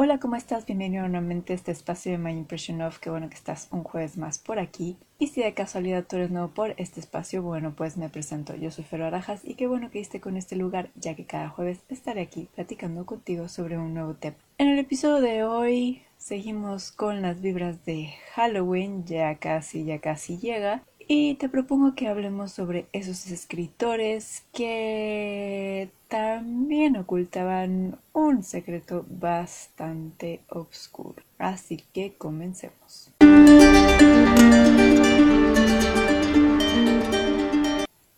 Hola, ¿cómo estás? Bienvenido nuevamente a este espacio de My Impression of. Qué bueno que estás un jueves más por aquí. Y si de casualidad tú eres nuevo por este espacio, bueno, pues me presento. Yo soy Fero Arajas y qué bueno que esté con este lugar, ya que cada jueves estaré aquí platicando contigo sobre un nuevo tema. En el episodio de hoy seguimos con las vibras de Halloween, ya casi, ya casi llega. Y te propongo que hablemos sobre esos escritores que también ocultaban un secreto bastante oscuro. Así que comencemos.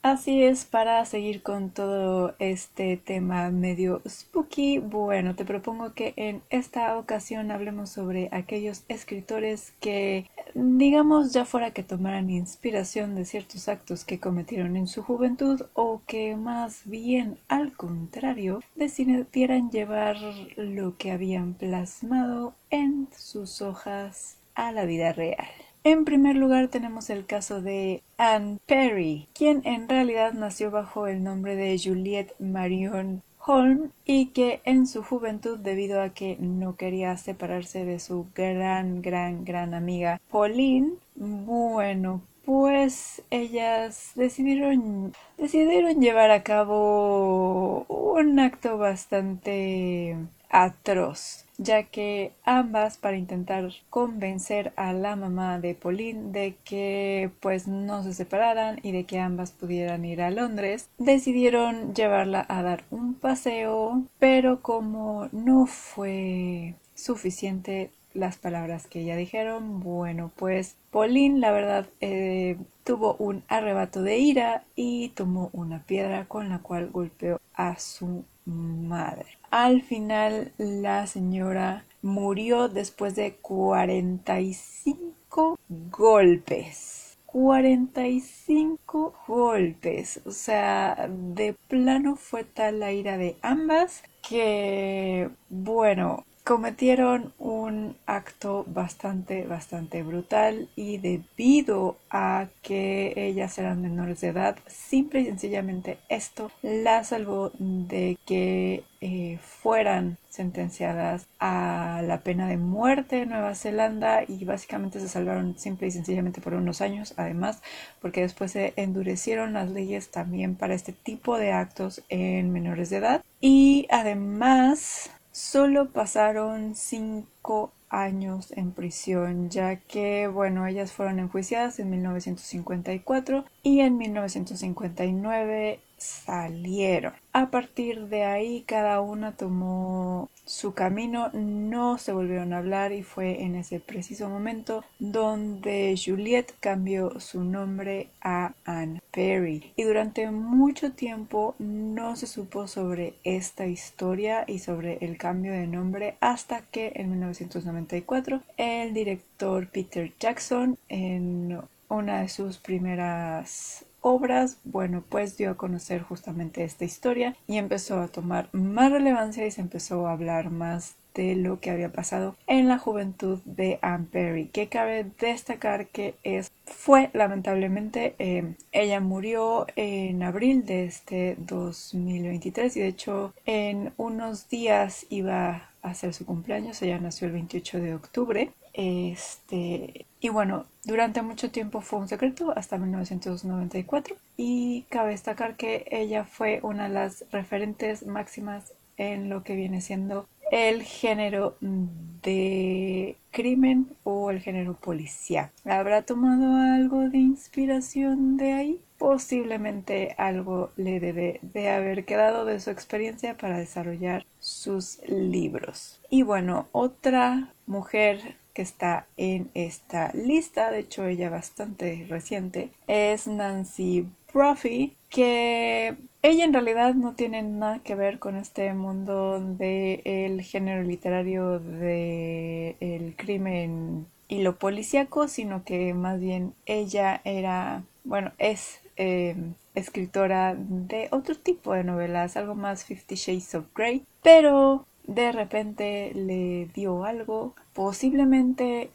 Así es, para seguir con todo este tema medio spooky, bueno, te propongo que en esta ocasión hablemos sobre aquellos escritores que, digamos, ya fuera que tomaran inspiración de ciertos actos que cometieron en su juventud o que más bien al contrario decidieran llevar lo que habían plasmado en sus hojas a la vida real. En primer lugar tenemos el caso de Anne Perry, quien en realidad nació bajo el nombre de Juliette Marion Holm y que en su juventud debido a que no quería separarse de su gran gran gran amiga Pauline, bueno, pues ellas decidieron decidieron llevar a cabo un acto bastante atroz ya que ambas para intentar convencer a la mamá de Pauline de que pues no se separaran y de que ambas pudieran ir a Londres, decidieron llevarla a dar un paseo, pero como no fue suficiente las palabras que ella dijeron, bueno pues Pauline la verdad eh, tuvo un arrebato de ira y tomó una piedra con la cual golpeó a su madre. Al final la señora murió después de 45 golpes. 45 golpes. O sea, de plano fue tal la ira de ambas que, bueno, cometieron un acto bastante, bastante brutal y debido a que ellas eran menores de edad, simple y sencillamente esto la salvó de que eh, fueran sentenciadas a la pena de muerte en Nueva Zelanda y básicamente se salvaron simple y sencillamente por unos años, además, porque después se endurecieron las leyes también para este tipo de actos en menores de edad. Y además Solo pasaron cinco años en prisión, ya que, bueno, ellas fueron enjuiciadas en 1954 y en 1959 salieron. A partir de ahí cada una tomó su camino, no se volvieron a hablar y fue en ese preciso momento donde Juliet cambió su nombre a Anne Perry. Y durante mucho tiempo no se supo sobre esta historia y sobre el cambio de nombre hasta que en 1994 el director Peter Jackson en una de sus primeras obras, bueno, pues dio a conocer justamente esta historia y empezó a tomar más relevancia y se empezó a hablar más de lo que había pasado en la juventud de Anne Perry, que cabe destacar que es, fue lamentablemente, eh, ella murió en abril de este 2023 y de hecho en unos días iba a ser su cumpleaños, ella nació el 28 de octubre este, y bueno, durante mucho tiempo fue un secreto hasta 1994 y cabe destacar que ella fue una de las referentes máximas en lo que viene siendo el género de crimen o el género policial. ¿Habrá tomado algo de inspiración de ahí? Posiblemente algo le debe de haber quedado de su experiencia para desarrollar sus libros. Y bueno, otra mujer que está en esta lista, de hecho ella bastante reciente, es Nancy Brophy, que ella en realidad no tiene nada que ver con este mundo del género literario del el crimen y lo policíaco, sino que más bien ella era, bueno, es eh, escritora de otro tipo de novelas, algo más Fifty Shades of Grey, pero de repente le dio algo, posiblemente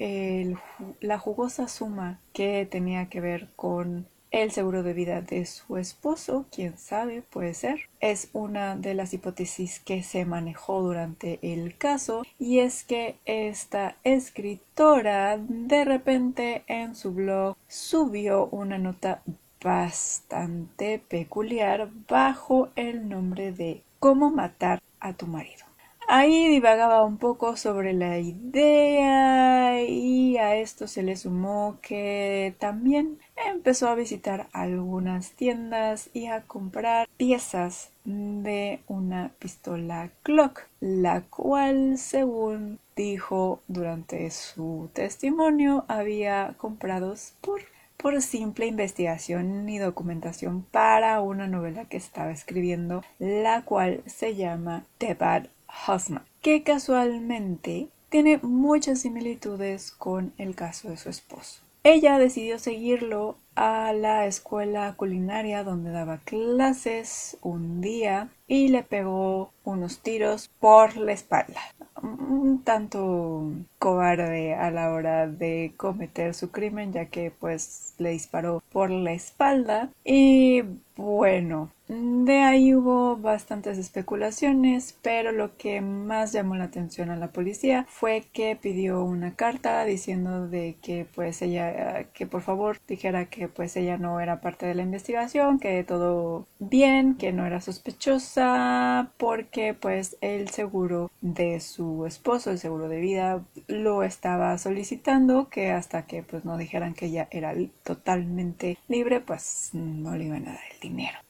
la jugosa suma que tenía que ver con el seguro de vida de su esposo, quién sabe, puede ser. Es una de las hipótesis que se manejó durante el caso y es que esta escritora de repente en su blog subió una nota bastante peculiar bajo el nombre de Cómo matar a tu marido. Ahí divagaba un poco sobre la idea y a esto se le sumó que también empezó a visitar algunas tiendas y a comprar piezas de una pistola Glock, la cual según dijo durante su testimonio había comprado por por simple investigación y documentación para una novela que estaba escribiendo, la cual se llama The Bad Husband, que casualmente tiene muchas similitudes con el caso de su esposo. Ella decidió seguirlo a la escuela culinaria donde daba clases un día y le pegó unos tiros por la espalda. Un tanto cobarde a la hora de cometer su crimen ya que pues le disparó por la espalda. Y bueno de ahí hubo bastantes especulaciones, pero lo que más llamó la atención a la policía fue que pidió una carta diciendo de que pues ella que por favor dijera que pues ella no era parte de la investigación, que todo bien, que no era sospechosa, porque pues el seguro de su esposo, el seguro de vida, lo estaba solicitando, que hasta que pues no dijeran que ella era totalmente libre, pues no le iban a dar el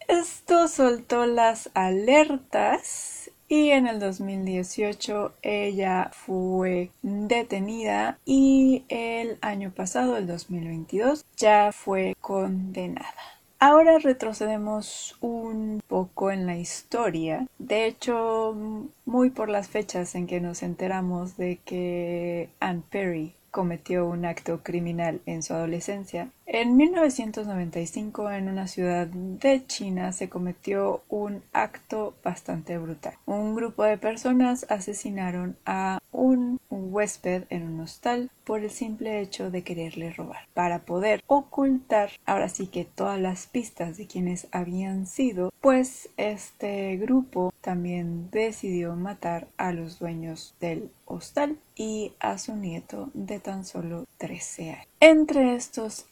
Esto soltó las alertas y en el 2018 ella fue detenida y el año pasado, el 2022, ya fue condenada. Ahora retrocedemos un poco en la historia. De hecho, muy por las fechas en que nos enteramos de que Anne Perry cometió un acto criminal en su adolescencia. En 1995, en una ciudad de China, se cometió un acto bastante brutal. Un grupo de personas asesinaron a un huésped en un hostal por el simple hecho de quererle robar. Para poder ocultar ahora sí que todas las pistas de quienes habían sido, pues este grupo también decidió matar a los dueños del hostal y a su nieto de tan solo 13 años. Entre estos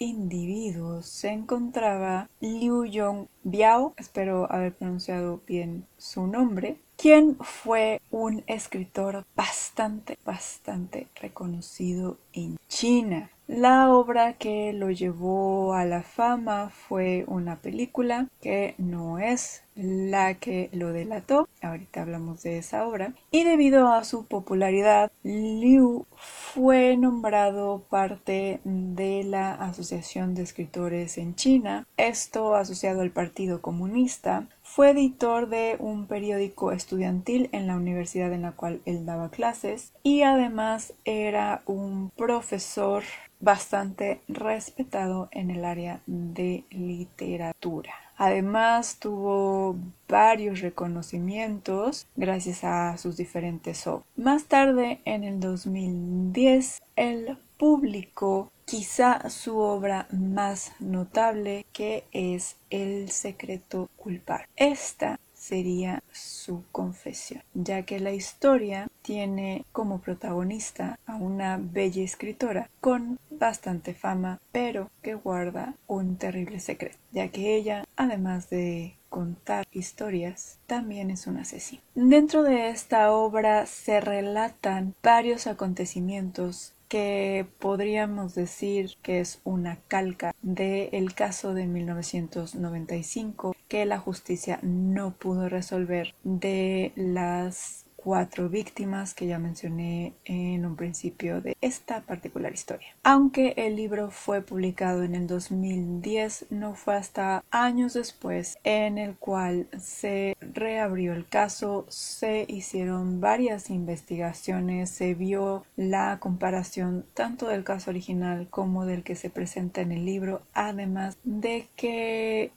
se encontraba Liu Yong Biao, espero haber pronunciado bien su nombre, quien fue un escritor bastante, bastante reconocido en China. La obra que lo llevó a la fama fue una película que no es la que lo delató. Ahorita hablamos de esa obra. Y debido a su popularidad, Liu fue nombrado parte de la Asociación de Escritores en China, esto asociado al Partido Comunista. Fue editor de un periódico estudiantil en la universidad en la cual él daba clases y además era un profesor bastante respetado en el área de literatura. Además tuvo varios reconocimientos gracias a sus diferentes obras. Más tarde, en el 2010, él publicó quizá su obra más notable que es El secreto culpable. Esta sería su confesión, ya que la historia tiene como protagonista a una bella escritora con bastante fama, pero que guarda un terrible secreto, ya que ella, además de contar historias, también es un asesino. Dentro de esta obra se relatan varios acontecimientos que podríamos decir que es una calca del caso de 1995 que la justicia no pudo resolver de las cuatro víctimas que ya mencioné en un principio de esta particular historia. Aunque el libro fue publicado en el 2010, no fue hasta años después en el cual se reabrió el caso, se hicieron varias investigaciones, se vio la comparación tanto del caso original como del que se presenta en el libro, además de que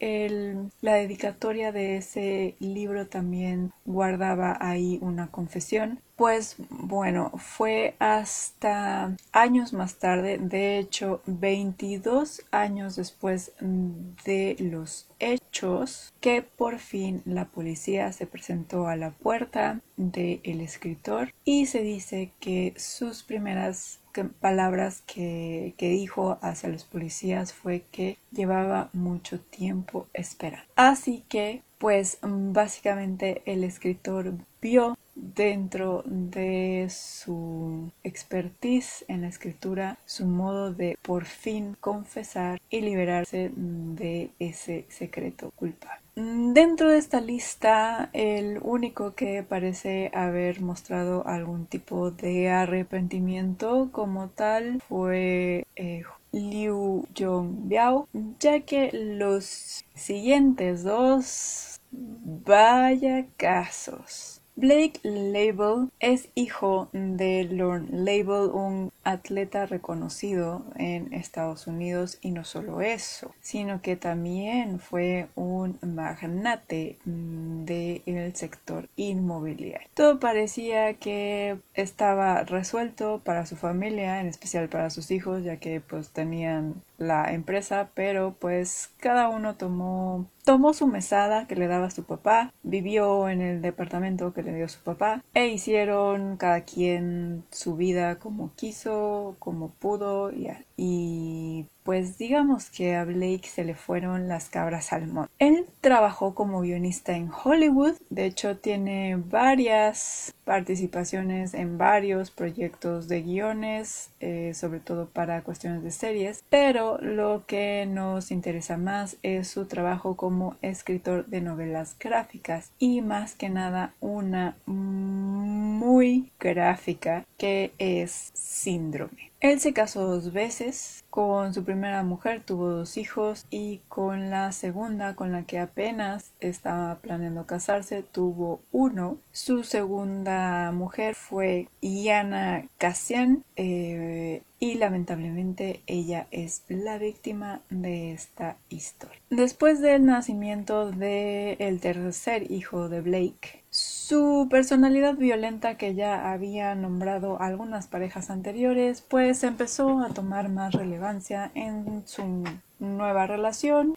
la dedicatoria de ese libro también guardaba ahí una confesión, pues bueno, fue hasta años más tarde, de hecho 22 años después de los hechos, que por fin la policía se presentó a la puerta del escritor y se dice que sus primeras palabras que, que, dijo hacia los policías fue que llevaba mucho tiempo esperando. Así que, pues básicamente el escritor vio dentro de su expertise en la escritura su modo de por fin confesar y liberarse de ese secreto culpable. Dentro de esta lista, el único que parece haber mostrado algún tipo de arrepentimiento como tal fue eh, Liu Yongbiao, ya que los siguientes dos, vaya casos Blake Label es hijo de Lorne Label, un atleta reconocido en Estados Unidos y no solo eso, sino que también fue un magnate mm, del sector inmobiliario. Todo parecía que estaba resuelto para su familia, en especial para sus hijos, ya que pues tenían la empresa, pero pues cada uno tomó tomó su mesada que le daba su papá, vivió en el departamento que le dio su papá e hicieron cada quien su vida como quiso, como pudo y, y pues digamos que a Blake se le fueron las cabras al monte. Él trabajó como guionista en Hollywood, de hecho tiene varias participaciones en varios proyectos de guiones, eh, sobre todo para cuestiones de series, pero lo que nos interesa más es su trabajo como escritor de novelas gráficas y más que nada una muy gráfica que es Síndrome. Él se casó dos veces, con su primera mujer tuvo dos hijos y con la segunda, con la que apenas estaba planeando casarse, tuvo uno. Su segunda mujer fue Iana Cassian eh, y lamentablemente ella es la víctima de esta historia. Después del nacimiento del tercer hijo de Blake, su personalidad violenta que ya había nombrado algunas parejas anteriores, pues empezó a tomar más relevancia en su nueva relación.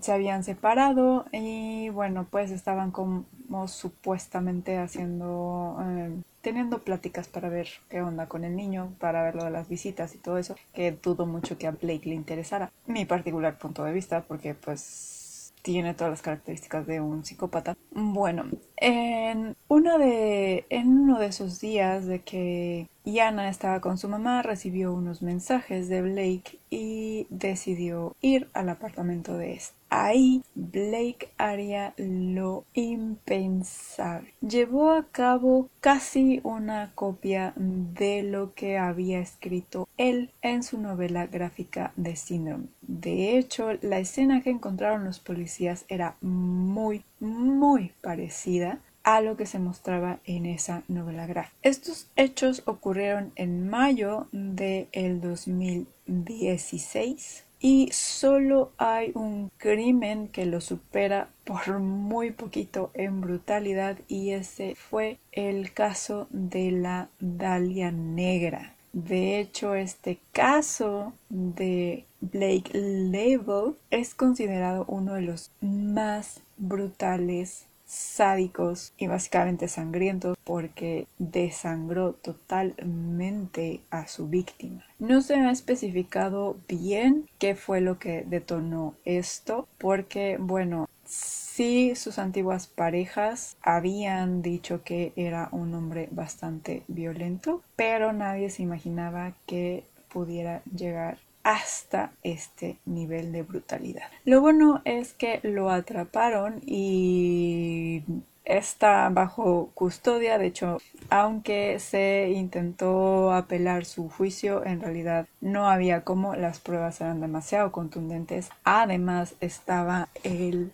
se habían separado y bueno, pues estaban como supuestamente haciendo... Eh, teniendo pláticas para ver qué onda con el niño, para ver lo de las visitas y todo eso, que dudo mucho que a Blake le interesara. Mi particular punto de vista, porque pues tiene todas las características de un psicópata. Bueno, en uno de, en uno de esos días de que Yana estaba con su mamá, recibió unos mensajes de Blake y decidió ir al apartamento de este. Ahí Blake haría lo impensable. Llevó a cabo casi una copia de lo que había escrito él en su novela gráfica de Síndrome. De hecho, la escena que encontraron los policías era muy, muy parecida a lo que se mostraba en esa novela gráfica. Estos hechos ocurrieron en mayo del de 2016 y solo hay un crimen que lo supera por muy poquito en brutalidad y ese fue el caso de la Dalia Negra. De hecho, este caso de Blake Label es considerado uno de los más brutales sádicos y básicamente sangrientos porque desangró totalmente a su víctima. No se ha especificado bien qué fue lo que detonó esto porque, bueno, sí sus antiguas parejas habían dicho que era un hombre bastante violento, pero nadie se imaginaba que pudiera llegar hasta este nivel de brutalidad. Lo bueno es que lo atraparon y está bajo custodia. De hecho, aunque se intentó apelar su juicio, en realidad no había como las pruebas eran demasiado contundentes. Además, estaba el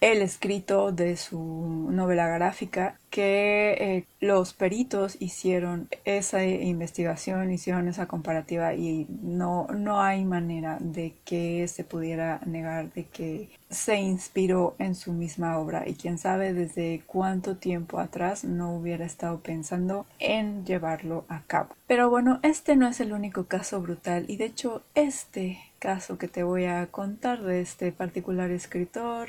el escrito de su novela gráfica que eh, los peritos hicieron esa investigación, hicieron esa comparativa y no, no hay manera de que se pudiera negar de que se inspiró en su misma obra y quién sabe desde cuánto tiempo atrás no hubiera estado pensando en llevarlo a cabo. Pero bueno, este no es el único caso brutal y de hecho este caso que te voy a contar de este particular escritor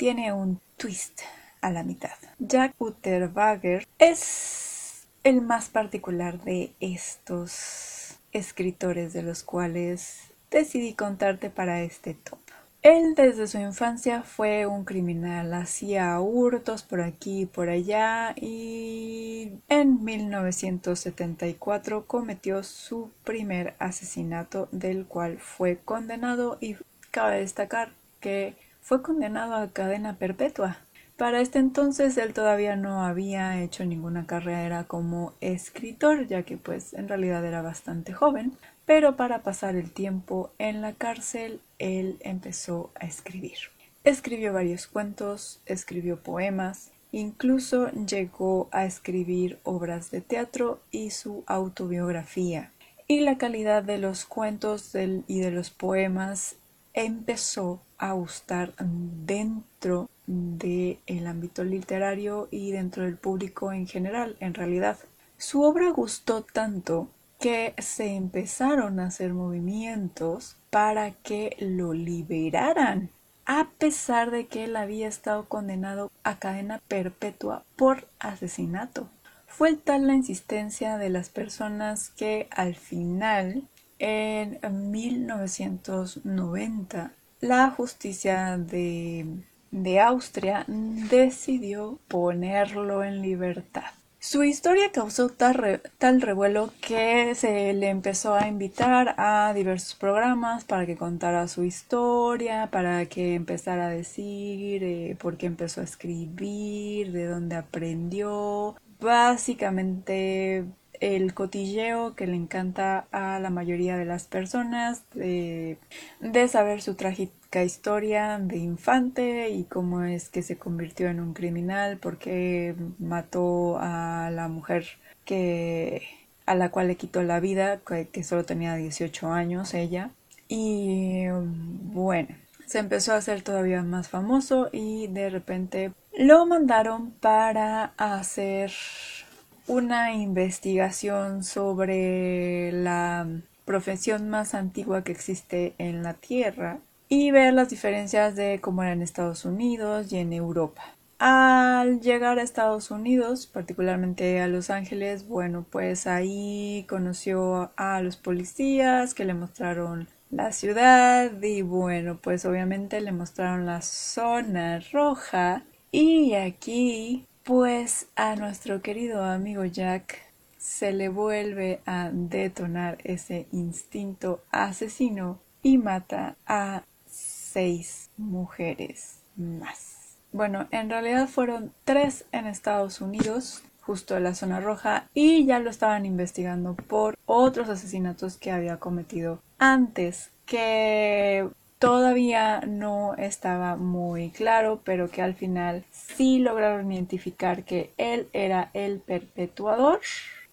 tiene un twist a la mitad. Jack Utterwager es el más particular de estos escritores de los cuales decidí contarte para este top. Él desde su infancia fue un criminal, hacía hurtos por aquí y por allá y en 1974 cometió su primer asesinato del cual fue condenado y cabe destacar que fue condenado a cadena perpetua. Para este entonces él todavía no había hecho ninguna carrera como escritor, ya que pues en realidad era bastante joven, pero para pasar el tiempo en la cárcel él empezó a escribir. Escribió varios cuentos, escribió poemas, incluso llegó a escribir obras de teatro y su autobiografía. Y la calidad de los cuentos y de los poemas empezó a gustar dentro del ámbito literario y dentro del público en general, en realidad. Su obra gustó tanto que se empezaron a hacer movimientos para que lo liberaran, a pesar de que él había estado condenado a cadena perpetua por asesinato. Fue tal la insistencia de las personas que al final en 1990, la justicia de, Austria decidió ponerlo en libertad. Su historia causó tal, revuelo que se le empezó a invitar a diversos programas para que contara su historia, para que empezara a decir eh, por qué empezó a escribir, de dónde aprendió. Básicamente el cotilleo que le encanta a la mayoría de las personas de, saber su trágica historia de infante y cómo es que se convirtió en un criminal, porque mató a la mujer que a la cual le quitó la vida, que, que solo tenía 18 años ella. Y bueno, se empezó a hacer todavía más famoso y de repente lo mandaron para hacer una investigación sobre la profesión más antigua que existe en la Tierra y ver las diferencias de cómo era en Estados Unidos y en Europa. Al llegar a Estados Unidos, particularmente a Los Ángeles, bueno, pues ahí conoció a los policías que le mostraron la ciudad y bueno, pues obviamente le mostraron la zona roja y aquí pues a nuestro querido amigo Jack se le vuelve a detonar ese instinto asesino y mata a seis mujeres más. Bueno, en realidad fueron tres en Estados Unidos, justo en la zona roja, y ya lo estaban investigando por otros asesinatos que había cometido antes, que todavía no estaba muy claro, pero que al final sí lograron identificar que él era el perpetuador,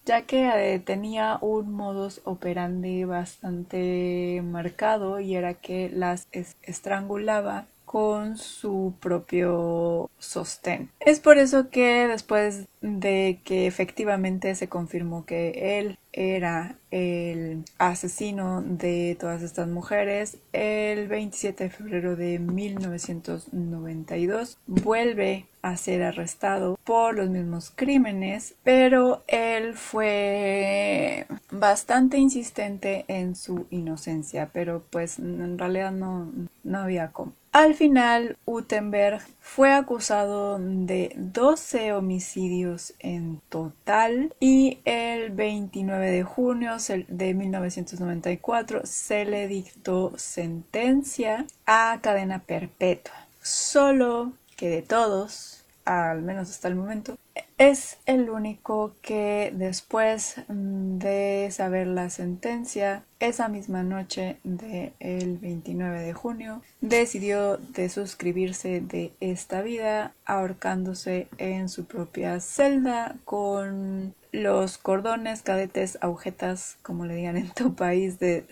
ya que eh, tenía un modus operandi bastante marcado y era que las estrangulaba con su propio sostén. Es por eso que después de que efectivamente se confirmó que él era el asesino de todas estas mujeres, el 27 de febrero de 1992 vuelve a ser arrestado por los mismos crímenes, pero él fue bastante insistente en su inocencia, pero pues en realidad no, no había cómo. Al final, Utenberg fue acusado de 12 homicidios en total y el 29 de junio de 1994 se le dictó sentencia a cadena perpetua. Solo que de todos al menos hasta el momento, es el único que después mm, de saber la sentencia, esa misma noche del 29 de junio, decidió de suscribirse de esta vida ahorcándose en su propia celda con los cordones, cadetes, agujetas, como le digan en tu país, de,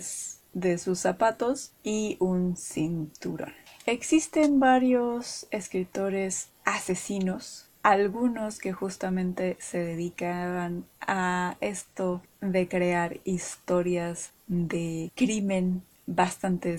de sus zapatos y un cinturón. Existen varios escritores asesinos algunos que justamente se dedicaban a esto de crear historias de crimen bastante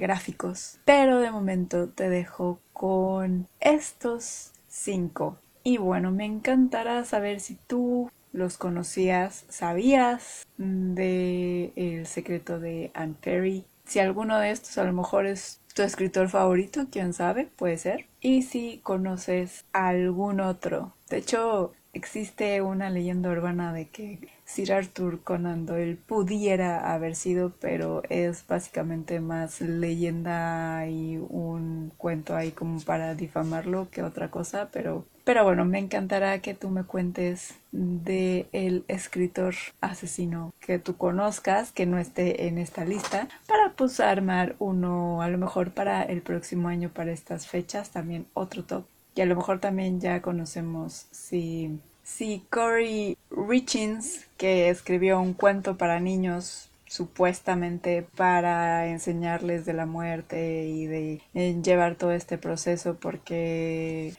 gráficos. Pero de momento te dejo con estos cinco. Y bueno, me encantará saber si tú los conocías, sabías de El secreto de Anne Perry. Si alguno de estos a lo mejor es tu escritor favorito, quién sabe, puede ser. Y si conoces algún otro. De hecho, existe una leyenda urbana de que Sir Arthur Conan Doyle pudiera haber sido, pero es básicamente más leyenda y un cuento ahí como para difamarlo que otra cosa, pero pero bueno, me encantará que tú me cuentes de el escritor asesino que tú conozcas, que no esté en esta lista, para pues armar uno a lo mejor para el próximo año, para estas fechas, también otro top. Y a lo mejor también ya conocemos si, si Corey Richins, que escribió un cuento para niños supuestamente para enseñarles de la muerte y de llevar todo este proceso porque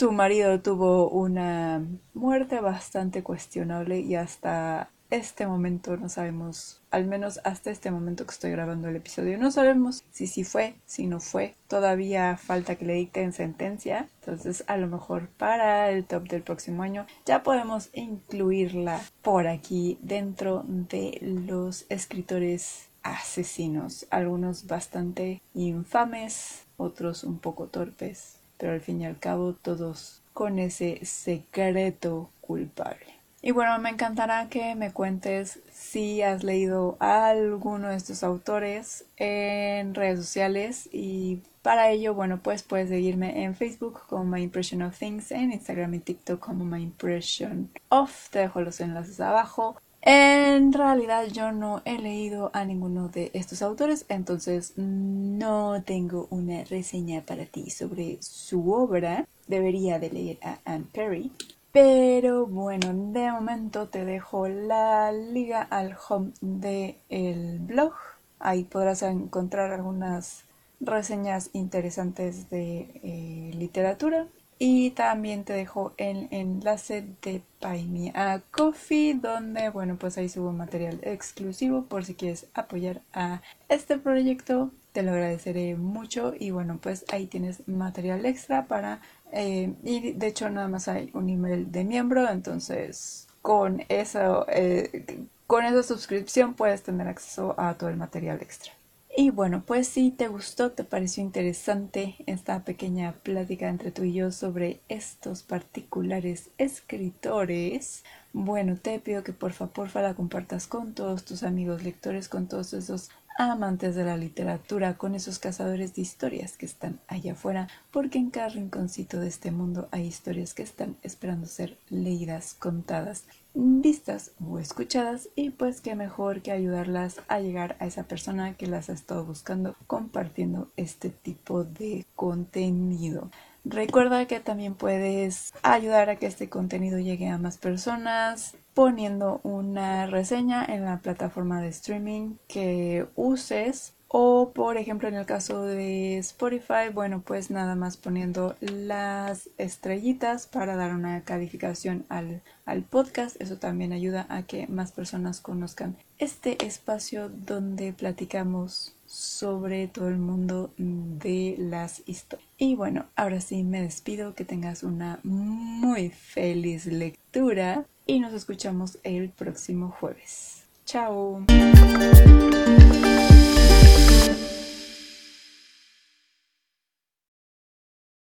su marido tuvo una muerte bastante cuestionable y hasta este momento no sabemos, al menos hasta este momento que estoy grabando el episodio, no sabemos si sí fue, si no fue. Todavía falta que le dicten sentencia. Entonces, a lo mejor para el top del próximo año ya podemos incluirla por aquí dentro de los escritores asesinos. Algunos bastante infames, otros un poco torpes pero al fin y al cabo todos con ese secreto culpable. Y bueno, me encantará que me cuentes si has leído a alguno de estos autores en redes sociales y para ello, bueno, pues puedes seguirme en Facebook como My Impression of Things, en Instagram y TikTok como My Impression of. Te dejo los enlaces abajo. En realidad yo no he leído a ninguno de estos autores, entonces no tengo una reseña para ti sobre su obra. Debería de leer a Anne Perry. Pero bueno, de momento te dejo la liga al home del el blog. Ahí podrás encontrar algunas reseñas interesantes de eh, literatura y también te dejo el enlace de Buy a Coffee, donde, bueno, pues ahí subo material exclusivo por si quieres apoyar a este proyecto. Te lo agradeceré mucho y bueno, pues ahí tienes material extra para... Eh, y de hecho nada más hay un email de miembro, entonces con eso, eh, con esa suscripción puedes tener acceso a todo el material extra. Y bueno, pues si te gustó, te pareció interesante esta pequeña plática entre tú y yo sobre estos particulares escritores, bueno, te pido que por favor la compartas con todos tus amigos lectores, con todos esos amantes de la literatura, con esos cazadores de historias que están allá afuera, porque en cada rinconcito de este mundo hay historias que están esperando ser leídas, contadas vistas o escuchadas y pues qué mejor que ayudarlas a llegar a esa persona que las ha estado buscando compartiendo este tipo de contenido. Recuerda que también puedes ayudar a que este contenido llegue a más personas poniendo una reseña en la plataforma de streaming que uses o por ejemplo en el caso de Spotify, bueno pues nada más poniendo las estrellitas para dar una calificación al, al, podcast. Eso también ayuda a que más personas conozcan este espacio donde platicamos sobre todo el mundo de las historias. Y bueno, ahora sí me despido, que tengas una muy feliz lectura y nos escuchamos el próximo jueves. Chao.